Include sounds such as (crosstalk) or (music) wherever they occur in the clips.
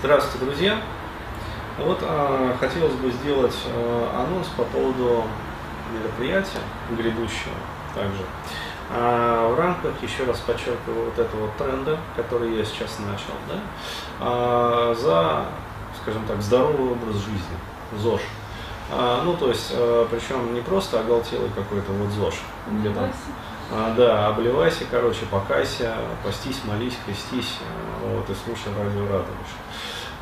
Здравствуйте, друзья! Вот а, хотелось бы сделать а, анонс по поводу мероприятия грядущего также. А, в рамках, еще раз подчеркиваю, вот этого тренда, который я сейчас начал, да, а, за, скажем так, здоровый образ жизни, ЗОЖ. А, ну, то есть, а, причем не просто оголтелый какой-то вот ЗОЖ, где там а, да, обливайся, короче, покайся, постись, молись, крестись, а, вот, и слушай радио радуешь.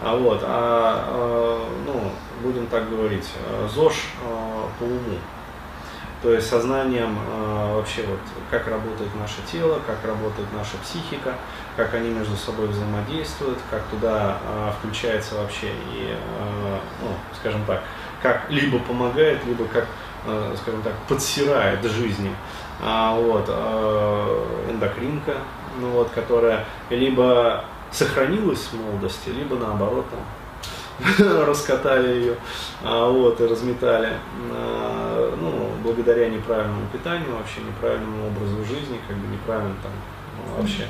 А вот, а, а, ну, будем так говорить, ЗОЖ по уму. То есть сознанием вообще вот, как работает наше тело, как работает наша психика, как они между собой взаимодействуют, как туда включается вообще и, ну, скажем так, как либо помогает, либо как, скажем так, подсирает жизни а, вот, а, эндокринка, ну, вот, которая либо сохранилась в молодости, либо наоборот там, (laughs) раскатали ее а, вот, и разметали а, ну, благодаря неправильному питанию, вообще неправильному образу жизни, как бы неправильному там ну, вообще,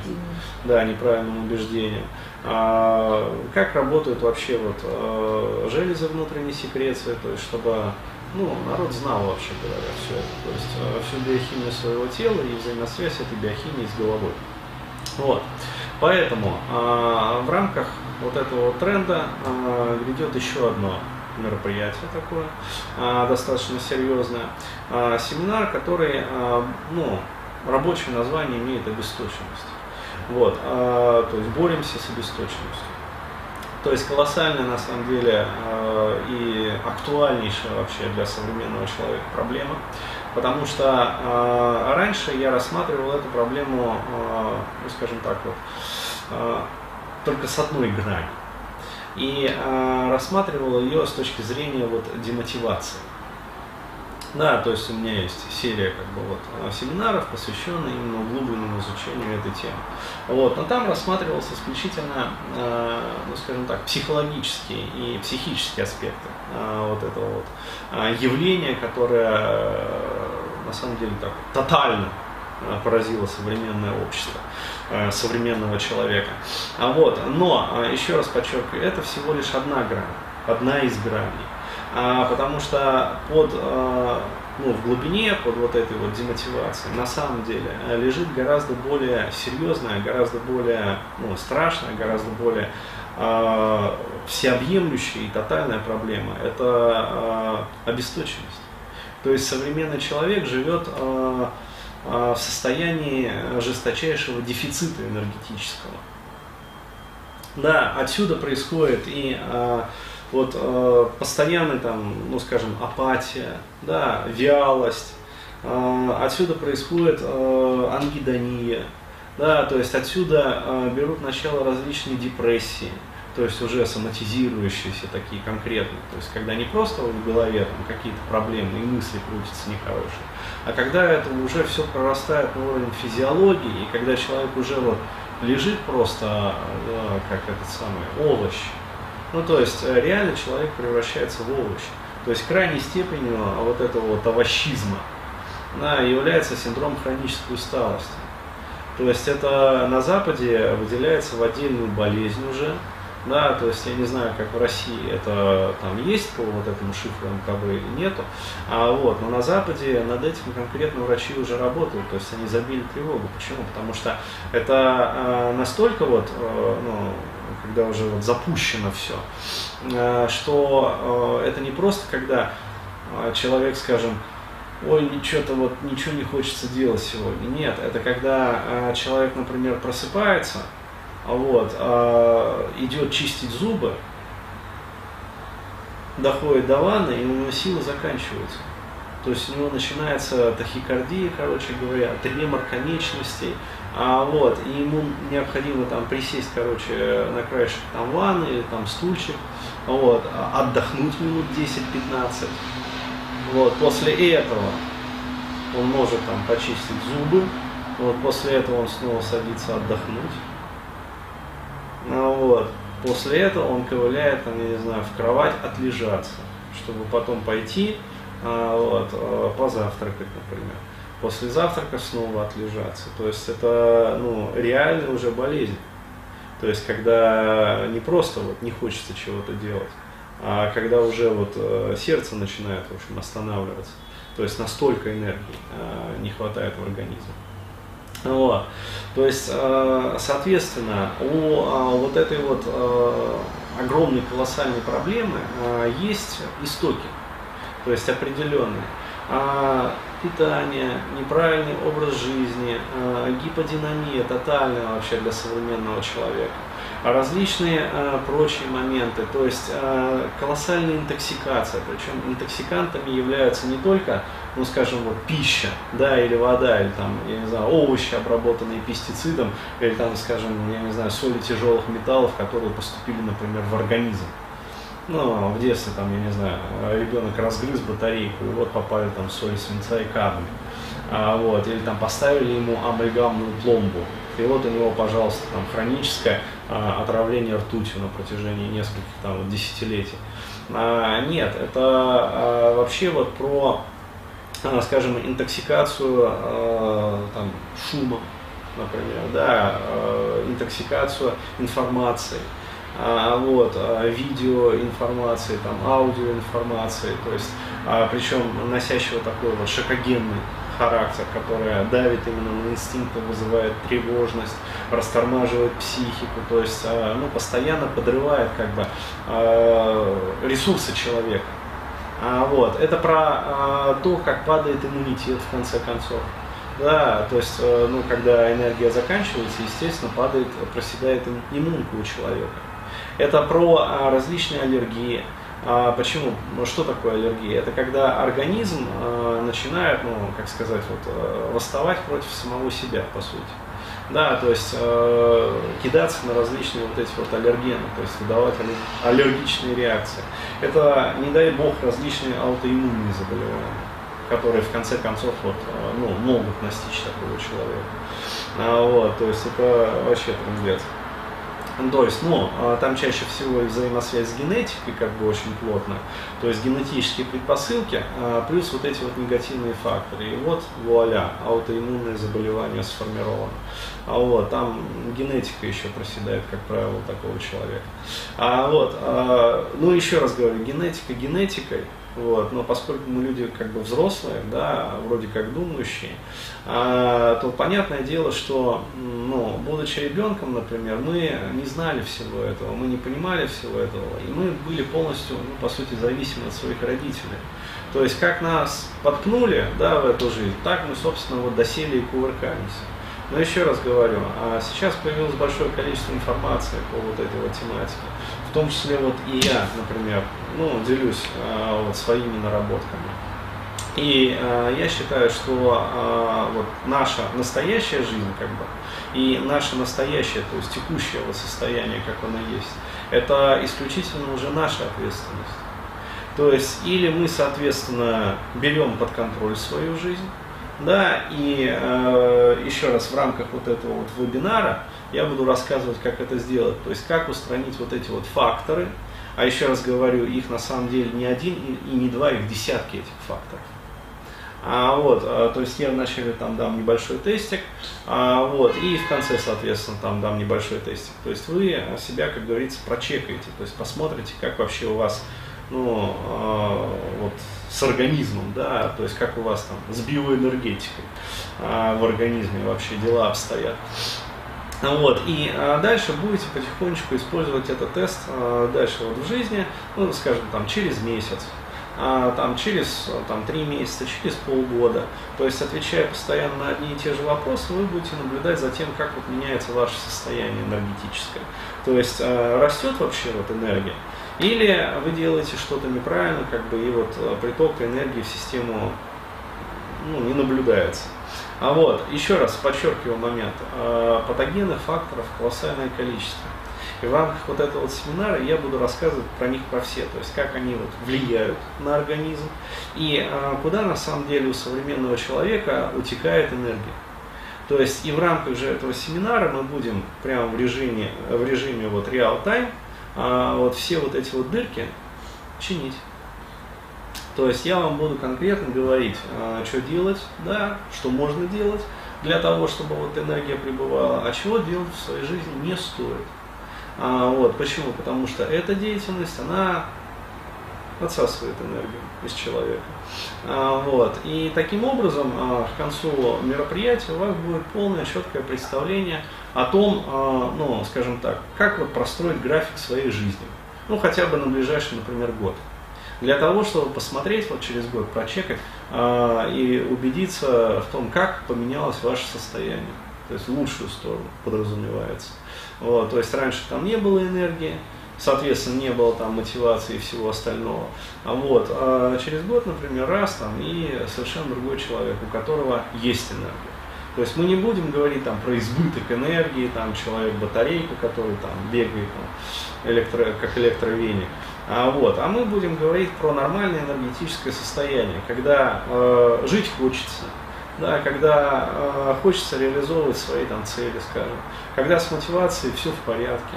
да, неправильным убеждениям. А, как работают вообще вот а, железы внутренней секреции, то есть чтобы ну, народ знал вообще говоря все это, то есть э, всю биохимию своего тела и взаимосвязь этой биохимии с головой. Вот. Поэтому э, в рамках вот этого тренда э, грядет еще одно мероприятие такое, э, достаточно серьезное, семинар, который, ну, рабочее название имеет обесточенность. Вот, то есть боремся с обесточенностью. То есть колоссальная на самом деле э, и актуальнейшая вообще для современного человека проблема. Потому что э, раньше я рассматривал эту проблему, э, ну скажем так вот, только с одной грани. И рассматривал ее с точки зрения вот демотивации. Да, то есть у меня есть серия как бы вот э, семинаров, посвященная именно углубленному изучению этой темы. Вот, но там рассматривался исключительно, э, ну скажем так, психологические и психические аспекты э, вот этого вот э, явления, которое э, на самом деле так тотально э, поразило современное общество современного человека. А вот, но еще раз подчеркиваю, это всего лишь одна грань, одна из граней потому что под, а, ну, в глубине, под вот этой вот демотивацией, на самом деле э, лежит гораздо более серьезная, гораздо более ну, страшная, гораздо более а, всеобъемлющая и тотальная проблема. Это а, обесточенность. То есть современный человек живет а, а, в состоянии жесточайшего дефицита энергетического. Да, отсюда происходит и а, вот э, постоянная там, ну скажем, апатия, да, вялость, э, отсюда происходит э, ангидония, да, то есть отсюда э, берут начало различные депрессии, то есть уже соматизирующиеся такие конкретные, то есть когда не просто в голове там какие-то проблемы и мысли крутятся нехорошие, а когда это уже все прорастает на уровень физиологии, и когда человек уже вот лежит просто э, как этот самый овощ, ну, то есть э, реально человек превращается в овощ. То есть крайней степенью вот этого вот овощизма да, является синдром хронической усталости. То есть это на Западе выделяется в отдельную болезнь уже, да, то есть я не знаю, как в России это там есть по вот этому шифру МКБ или нету, а вот, но на Западе над этим конкретно врачи уже работают, то есть они забили тревогу. Почему? Потому что это э, настолько вот, э, ну, когда уже вот запущено все, э, что э, это не просто когда э, человек, скажем, ой, что-то вот ничего не хочется делать сегодня. Нет, это когда человек, например, просыпается, вот, идет чистить зубы, доходит до ванны, и у него силы заканчиваются. То есть у него начинается тахикардия, короче говоря, тремор конечностей, а, вот, и ему необходимо там присесть, короче, на краешек там ванны там стульчик, вот, отдохнуть минут 10-15. Вот, после этого он может там почистить зубы, вот, после этого он снова садится отдохнуть. Ну, вот, после этого он ковыляет, там, я не знаю, в кровать отлежаться, чтобы потом пойти а, вот, а, позавтракать, например. После завтрака снова отлежаться. То есть это ну, реальная уже болезнь. То есть, когда не просто вот не хочется чего-то делать, а когда уже вот э, сердце начинает, в общем, останавливаться. То есть настолько энергии э, не хватает в организме. Вот. То есть, э, соответственно, у вот этой вот огромной колоссальной проблемы есть истоки, то есть определенные. А питание, неправильный образ жизни, гиподинамия тотальная вообще для современного человека различные э, прочие моменты, то есть колоссальная интоксикация, причем интоксикантами являются не только, ну скажем, вот пища, да, или вода, или там, я не знаю, овощи, обработанные пестицидом, или там, скажем, я не знаю, соли тяжелых металлов, которые поступили, например, в организм. Ну, в детстве, там, я не знаю, ребенок разгрыз батарейку, и вот попали там соли свинца и кадмия. А, вот, или там поставили ему амальгамную пломбу, и вот у него, пожалуйста, там хроническое а, отравление ртутью на протяжении нескольких там, десятилетий. А, нет, это а, вообще вот про, а, скажем, интоксикацию а, там, шумом, например, да, а, интоксикацию информацией. А, вот, а, видеоинформации, там, аудиоинформации, то есть, а, причем носящего такой вот шокогенный характер, которая давит именно на инстинкты, вызывает тревожность, растормаживает психику, то есть ну, постоянно подрывает как бы ресурсы человека. Вот. Это про то, как падает иммунитет в конце концов. Да, то есть, ну, когда энергия заканчивается, естественно, падает, проседает иммунка у человека. Это про различные аллергии, а почему? Ну, что такое аллергия? Это когда организм э, начинает, ну, как сказать, вот, э, восставать против самого себя, по сути. Да, то есть э, кидаться на различные вот эти вот аллергены, то есть выдавать аллергичные реакции. Это, не дай бог, различные аутоиммунные заболевания, которые в конце концов вот, э, ну, могут настичь такого человека. А, вот, то есть это вообще трендец. То есть, ну, а, там чаще всего взаимосвязь с генетикой как бы очень плотно, то есть генетические предпосылки, а, плюс вот эти вот негативные факторы. И вот, вуаля, аутоиммунное заболевание сформировано. А вот, там генетика еще проседает, как правило, такого человека. А вот, а, ну, еще раз говорю, генетика генетикой, вот, но поскольку мы люди как бы взрослые, да, вроде как думающие, а, то понятное дело, что, ну, будучи ребенком, например, мы не знали всего этого, мы не понимали всего этого, и мы были полностью, ну, по сути, зависимы от своих родителей. То есть, как нас подкнули, да, в эту жизнь, так мы, собственно, вот досели и кувыркаемся. Но еще раз говорю, а сейчас появилось большое количество информации по вот этой вот тематике. Том числе вот и я, например, ну, делюсь а, вот своими наработками. И э, я считаю, что э, вот наша настоящая жизнь, как бы, и наше настоящее, то есть текущее вот состояние, как оно есть, это исключительно уже наша ответственность. То есть, или мы, соответственно, берем под контроль свою жизнь, да, и э, еще раз в рамках вот этого вот вебинара я буду рассказывать, как это сделать, то есть как устранить вот эти вот факторы, а еще раз говорю, их на самом деле не один и не два, их десятки этих факторов. А, вот, а, то есть я вначале там дам небольшой тестик, а, вот, и в конце, соответственно, там дам небольшой тестик. То есть вы себя, как говорится, прочекаете, то есть посмотрите, как вообще у вас, ну, а, вот, с организмом, да, то есть как у вас там с биоэнергетикой а, в организме вообще дела обстоят. Вот, и а, дальше будете потихонечку использовать этот тест а, дальше вот в жизни, ну, скажем, там, через месяц, а, там, через там, 3 месяца, через полгода. То есть, отвечая постоянно на одни и те же вопросы, вы будете наблюдать за тем, как вот меняется ваше состояние энергетическое. То есть, растет вообще вот энергия, или вы делаете что-то неправильно, как бы, и вот приток энергии в систему ну, не наблюдается. А вот, еще раз подчеркиваю момент, патогенных факторов колоссальное количество. И в рамках вот этого вот семинара я буду рассказывать про них про все, то есть как они вот влияют на организм и а, куда на самом деле у современного человека утекает энергия. То есть и в рамках же этого семинара мы будем прямо в режиме, в режиме вот реал-тайм а, вот все вот эти вот дырки чинить. То есть я вам буду конкретно говорить, а, что делать, да, что можно делать для того, чтобы вот энергия пребывала, а чего делать в своей жизни не стоит. А, вот, почему? Потому что эта деятельность, она отсасывает энергию из человека. А, вот. И таким образом а, к концу мероприятия у вас будет полное четкое представление о том, а, ну, скажем так, как вот простроить график своей жизни. Ну, хотя бы на ближайший, например, год. Для того, чтобы посмотреть вот через год, прочекать э, и убедиться в том, как поменялось ваше состояние. То есть в лучшую сторону подразумевается. Вот, то есть раньше там не было энергии, соответственно, не было там мотивации и всего остального. А вот, а через год, например, раз там, и совершенно другой человек, у которого есть энергия. То есть мы не будем говорить там про избыток энергии, там человек батарейка, который там бегает там, электро, как электровеник. А, вот, а мы будем говорить про нормальное энергетическое состояние, когда э, жить хочется, да, когда э, хочется реализовывать свои там цели, скажем, когда с мотивацией все в порядке,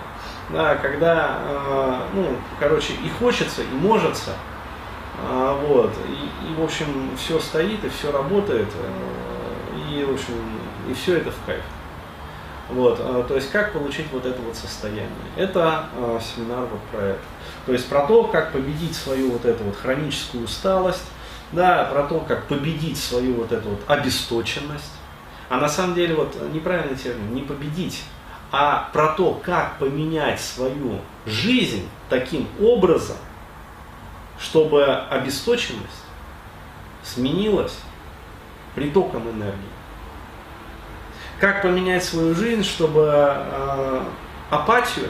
да, когда, э, ну, короче, и хочется, и можется, э, вот, и, и, в общем, все стоит, и все работает, э, и, в общем, и все это в кайф. Вот, э, то есть, как получить вот это вот состояние. Это э, семинар вот про это. То есть, про то, как победить свою вот эту вот хроническую усталость, да, про то, как победить свою вот эту вот обесточенность. А на самом деле, вот неправильный термин, не победить, а про то, как поменять свою жизнь таким образом, чтобы обесточенность сменилась притоком энергии. Как поменять свою жизнь, чтобы э, апатию,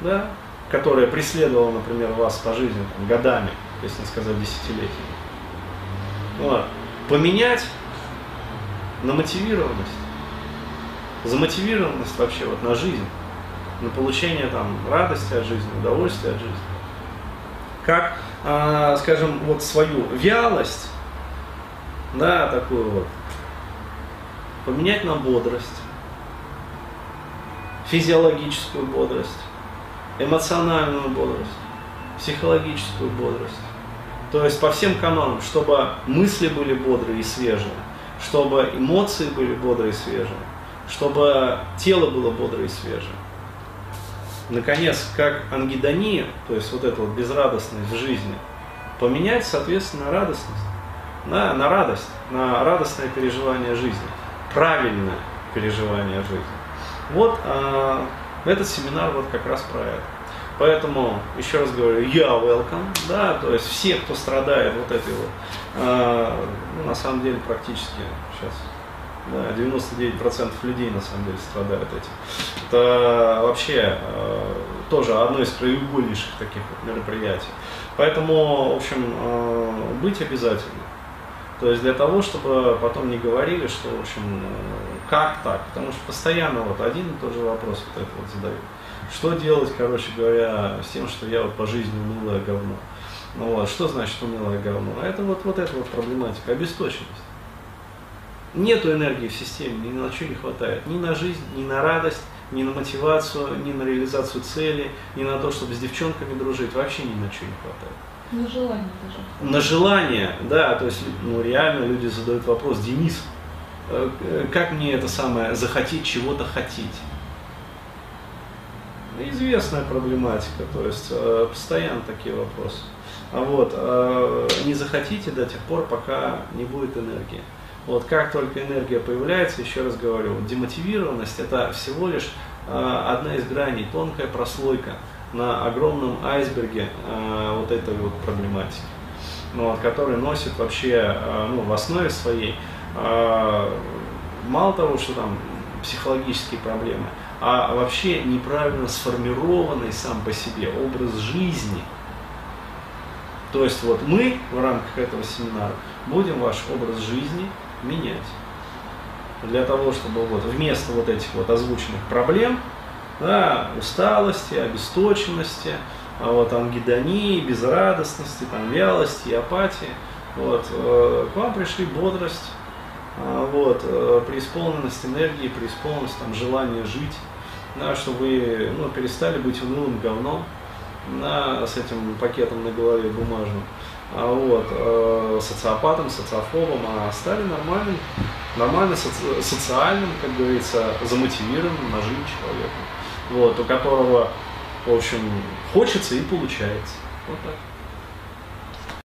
да, которая преследовала, например, вас по жизни там, годами, если не сказать десятилетиями, вот, поменять на мотивированность замотивированность вообще вот на жизнь, на получение там радости от жизни, удовольствия от жизни. Как, э, скажем, вот свою вялость, да, такую вот, поменять на бодрость, физиологическую бодрость, эмоциональную бодрость, психологическую бодрость. То есть по всем канонам, чтобы мысли были бодрые и свежие, чтобы эмоции были бодрые и свежие, чтобы тело было бодрое и свежее. Наконец, как ангидония, то есть вот эта вот безрадостность в жизни, поменять, соответственно, радостность, на, на радость, на радостное переживание жизни, правильное переживание жизни. Вот э, этот семинар вот как раз про это. Поэтому, еще раз говорю, я welcome, да, то есть все, кто страдает вот этой вот, э, ну, на самом деле практически сейчас да, 99% людей на самом деле страдают этим. Это вообще э, тоже одно из краеугольнейших таких вот мероприятий. Поэтому, в общем, э, быть обязательно. То есть для того, чтобы потом не говорили, что, в общем, как так? Потому что постоянно вот один и тот же вопрос вот это вот задают. Что делать, короче говоря, с тем, что я вот по жизни унылое говно? Ну вот, что значит унылое говно? А это вот, вот эта вот проблематика, обесточенность. Нету энергии в системе, ни на что не хватает. Ни на жизнь, ни на радость, ни на мотивацию, ни на реализацию цели, ни на то, чтобы с девчонками дружить. Вообще ни на что не хватает. На желание даже. На желание, да, то есть, ну, реально люди задают вопрос, Денис, э, как мне это самое, захотеть чего-то хотеть? Известная проблематика, то есть, э, постоянно такие вопросы. А вот, э, не захотите до тех пор, пока не будет энергии. Вот как только энергия появляется, еще раз говорю, демотивированность это всего лишь одна из граней, тонкая прослойка на огромном айсберге э, вот этой вот проблематики, ну, вот, который носит вообще э, ну, в основе своей э, мало того, что там психологические проблемы, а вообще неправильно сформированный сам по себе образ жизни. То есть вот мы в рамках этого семинара будем ваш образ жизни менять. Для того, чтобы вот вместо вот этих вот озвученных проблем, да, усталости, обесточенности, а вот, ангидонии, безрадостности, там, вялости, апатии, вот, э, к вам пришли бодрость, э, вот, э, преисполненность энергии, преисполненность там, желания жить, да, чтобы вы ну, перестали быть унылым говном да, с этим пакетом на голове бумажным. А вот, э, социопатом, социофобом, а стали нормальным, нормально соци- социальным, как говорится, замотивированным на жизнь человеком. Вот, у которого, в общем, хочется и получается. Вот так.